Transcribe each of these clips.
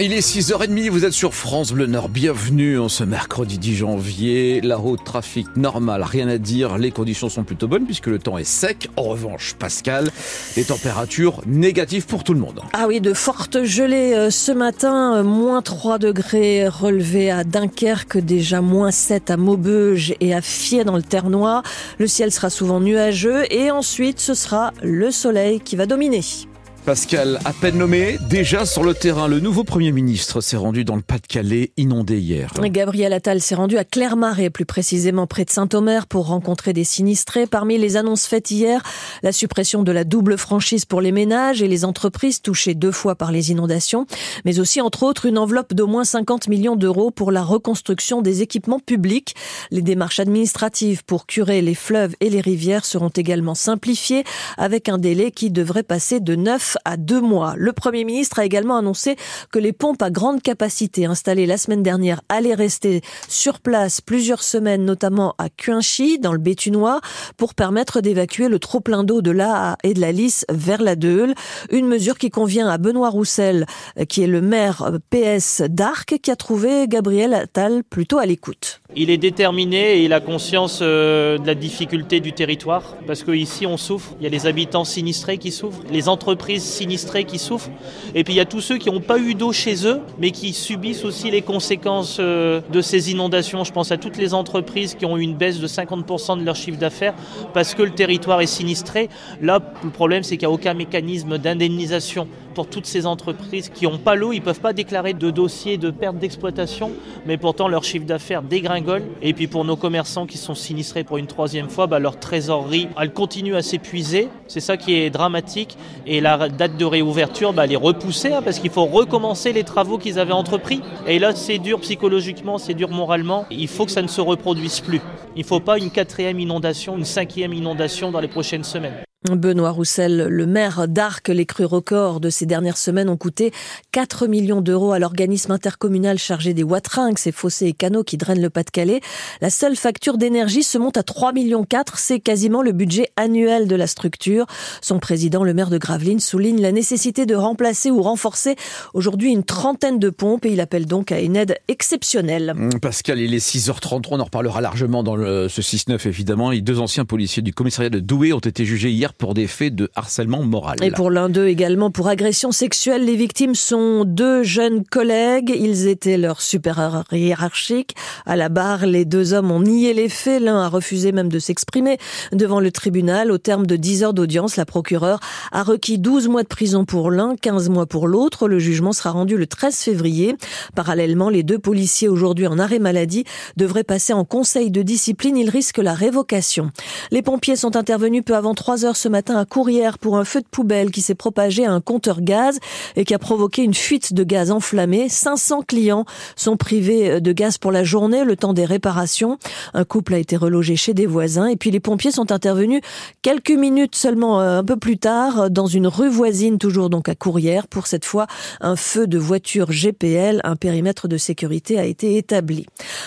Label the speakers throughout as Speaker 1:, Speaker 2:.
Speaker 1: il est 6h30, vous êtes sur France Bleu Nord. Bienvenue en ce mercredi 10 janvier. La route trafic normale, rien à dire. Les conditions sont plutôt bonnes puisque le temps est sec. En revanche, Pascal, les températures négatives pour tout le monde.
Speaker 2: Ah oui, de fortes gelées euh, ce matin. Euh, moins 3 degrés relevés à Dunkerque, déjà moins 7 à Maubeuge et à Fier dans le Ternois. Le ciel sera souvent nuageux et ensuite ce sera le soleil qui va dominer.
Speaker 1: Pascal, à peine nommé, déjà sur le terrain, le nouveau Premier ministre s'est rendu dans le Pas-de-Calais, inondé hier.
Speaker 2: Gabriel Attal s'est rendu à Clermarais, plus précisément près de Saint-Omer, pour rencontrer des sinistrés. Parmi les annonces faites hier, la suppression de la double franchise pour les ménages et les entreprises touchées deux fois par les inondations, mais aussi, entre autres, une enveloppe d'au moins 50 millions d'euros pour la reconstruction des équipements publics. Les démarches administratives pour curer les fleuves et les rivières seront également simplifiées, avec un délai qui devrait passer de 9 à deux mois. Le Premier ministre a également annoncé que les pompes à grande capacité installées la semaine dernière allaient rester sur place plusieurs semaines, notamment à Cuinchy, dans le Bétunois, pour permettre d'évacuer le trop-plein d'eau de la et de la Lys vers la Deule. Une mesure qui convient à Benoît Roussel, qui est le maire PS d'Arc, qui a trouvé Gabriel Attal plutôt à l'écoute.
Speaker 3: Il est déterminé et il a conscience euh, de la difficulté du territoire parce qu'ici on souffre, il y a les habitants sinistrés qui souffrent, les entreprises sinistrés qui souffrent et puis il y a tous ceux qui n'ont pas eu d'eau chez eux mais qui subissent aussi les conséquences euh, de ces inondations. Je pense à toutes les entreprises qui ont eu une baisse de 50% de leur chiffre d'affaires parce que le territoire est sinistré. Là, le problème c'est qu'il n'y a aucun mécanisme d'indemnisation pour toutes ces entreprises qui n'ont pas l'eau, ils ne peuvent pas déclarer de dossier de perte d'exploitation, mais pourtant leur chiffre d'affaires dégringole. Et puis pour nos commerçants qui sont sinistrés pour une troisième fois, bah, leur trésorerie, elle continue à s'épuiser. C'est ça qui est dramatique. Et la date de réouverture, bah, elle est repoussée hein, parce qu'il faut recommencer les travaux qu'ils avaient entrepris. Et là, c'est dur psychologiquement, c'est dur moralement. Il faut que ça ne se reproduise plus. Il ne faut pas une quatrième inondation, une cinquième inondation dans les prochaines semaines.
Speaker 2: Benoît Roussel, le maire d'Arc, les crues records de ces dernières semaines ont coûté 4 millions d'euros à l'organisme intercommunal chargé des Watringues, ces fossés et canaux qui drainent le Pas-de-Calais. La seule facture d'énergie se monte à 3 millions 4, c'est quasiment le budget annuel de la structure. Son président, le maire de Gravelines, souligne la nécessité de remplacer ou renforcer aujourd'hui une trentaine de pompes et il appelle donc à une aide exceptionnelle.
Speaker 1: Mmh, Pascal, il est 6h33, on en reparlera largement dans ce 6-9 évidemment. Les deux anciens policiers du commissariat de Douai ont été jugés hier pour des faits de harcèlement moral.
Speaker 2: Et pour l'un d'eux également pour agression sexuelle, les victimes sont deux jeunes collègues. Ils étaient leurs supérieurs hiérarchiques. À la barre, les deux hommes ont nié les faits. L'un a refusé même de s'exprimer devant le tribunal. Au terme de 10 heures d'audience, la procureure a requis 12 mois de prison pour l'un, 15 mois pour l'autre. Le jugement sera rendu le 13 février. Parallèlement, les deux policiers aujourd'hui en arrêt maladie devraient passer en conseil de discipline. Ils risquent la révocation. Les pompiers sont intervenus peu avant 3 heures ce matin à Courrières pour un feu de poubelle qui s'est propagé à un compteur gaz et qui a provoqué une fuite de gaz enflammé. 500 clients sont privés de gaz pour la journée, le temps des réparations. Un couple a été relogé chez des voisins et puis les pompiers sont intervenus quelques minutes seulement euh, un peu plus tard dans une rue voisine, toujours donc à Courrières. Pour cette fois, un feu de voiture GPL, un périmètre de sécurité a été établi.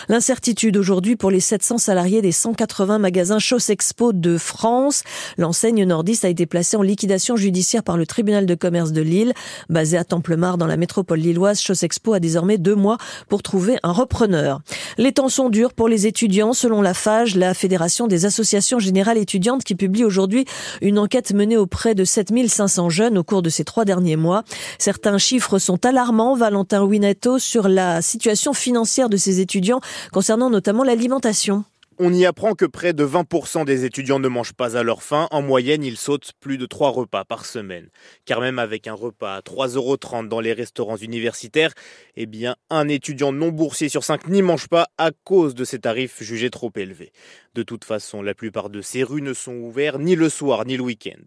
Speaker 2: L'incertitude aujourd'hui pour les 700 salariés des 180 magasins Expo de France. L'enseigne nordiste a été placé en liquidation judiciaire par le tribunal de commerce de Lille. Basé à Templemar dans la métropole lilloise, Expo a désormais deux mois pour trouver un repreneur. Les temps sont durs pour les étudiants, selon la FAGE, la Fédération des associations générales étudiantes, qui publie aujourd'hui une enquête menée auprès de 7500 jeunes au cours de ces trois derniers mois. Certains chiffres sont alarmants, Valentin Winetto, sur la situation financière de ces étudiants, concernant notamment l'alimentation.
Speaker 4: On y apprend que près de 20% des étudiants ne mangent pas à leur faim. En moyenne, ils sautent plus de 3 repas par semaine. Car même avec un repas à 3,30 euros dans les restaurants universitaires, eh bien, un étudiant non boursier sur 5 n'y mange pas à cause de ces tarifs jugés trop élevés. De toute façon, la plupart de ces rues ne sont ouverts ni le soir ni le week-end.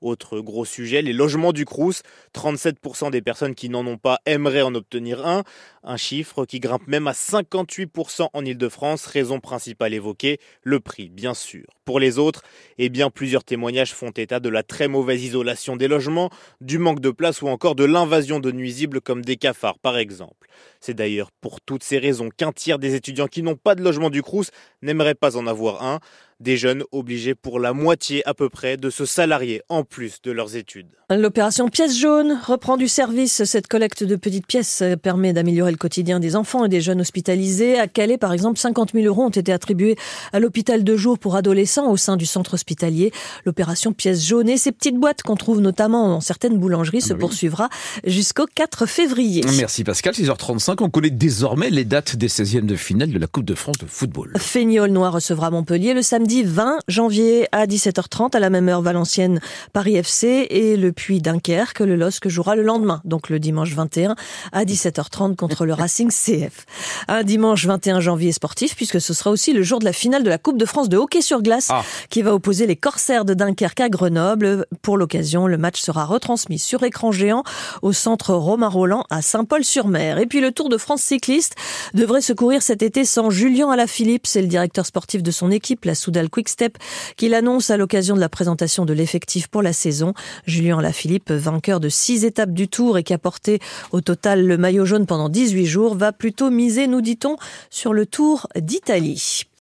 Speaker 4: Autre gros sujet, les logements du Crous. 37% des personnes qui n'en ont pas aimeraient en obtenir un. Un chiffre qui grimpe même à 58% en Ile-de-France, raison principale évoquée, le prix bien sûr. Pour les autres, eh bien plusieurs témoignages font état de la très mauvaise isolation des logements, du manque de place ou encore de l'invasion de nuisibles comme des cafards par exemple. C'est d'ailleurs pour toutes ces raisons qu'un tiers des étudiants qui n'ont pas de logement du Crous n'aimeraient pas en avoir un. Des jeunes obligés pour la moitié à peu près de se salarier en plus de leurs études.
Speaker 2: L'opération pièce jaune reprend du service. Cette collecte de petites pièces permet d'améliorer le quotidien des enfants et des jeunes hospitalisés. À Calais, par exemple, 50 000 euros ont été attribués à l'hôpital de jour pour adolescents au sein du centre hospitalier. L'opération pièce jaune et ces petites boîtes qu'on trouve notamment dans certaines boulangeries se poursuivra jusqu'au 4 février.
Speaker 1: Merci Pascal. 6h35, on connaît désormais les dates des 16e de finale de la Coupe de France de football.
Speaker 2: Feignol Noir recevra Montpellier le samedi 20 janvier à 17h30 à la même heure Valenciennes Paris FC et le Puy Dunkerque le LOSC jouera le lendemain donc le dimanche 21 à 17h30 contre le Racing CF. Un dimanche 21 janvier sportif puisque ce sera aussi le jour de la finale de la Coupe de France de hockey sur glace ah. qui va opposer les Corsaires de Dunkerque à Grenoble. Pour l'occasion, le match sera retransmis sur écran géant au centre Romain Roland à Saint-Paul-sur-Mer. Et puis le Tour de France cycliste devrait se courir cet été sans Julien Alaphilippe, c'est le directeur sportif de son équipe, la Soudal Quickstep, qui l'annonce à l'occasion de la présentation de l'effectif pour la saison. Julien Alaphilippe, vainqueur de six étapes du Tour et qui a porté au total le maillot jaune pendant 18 jours, va plutôt miser, nous dit-on, sur le Tour d'Italie.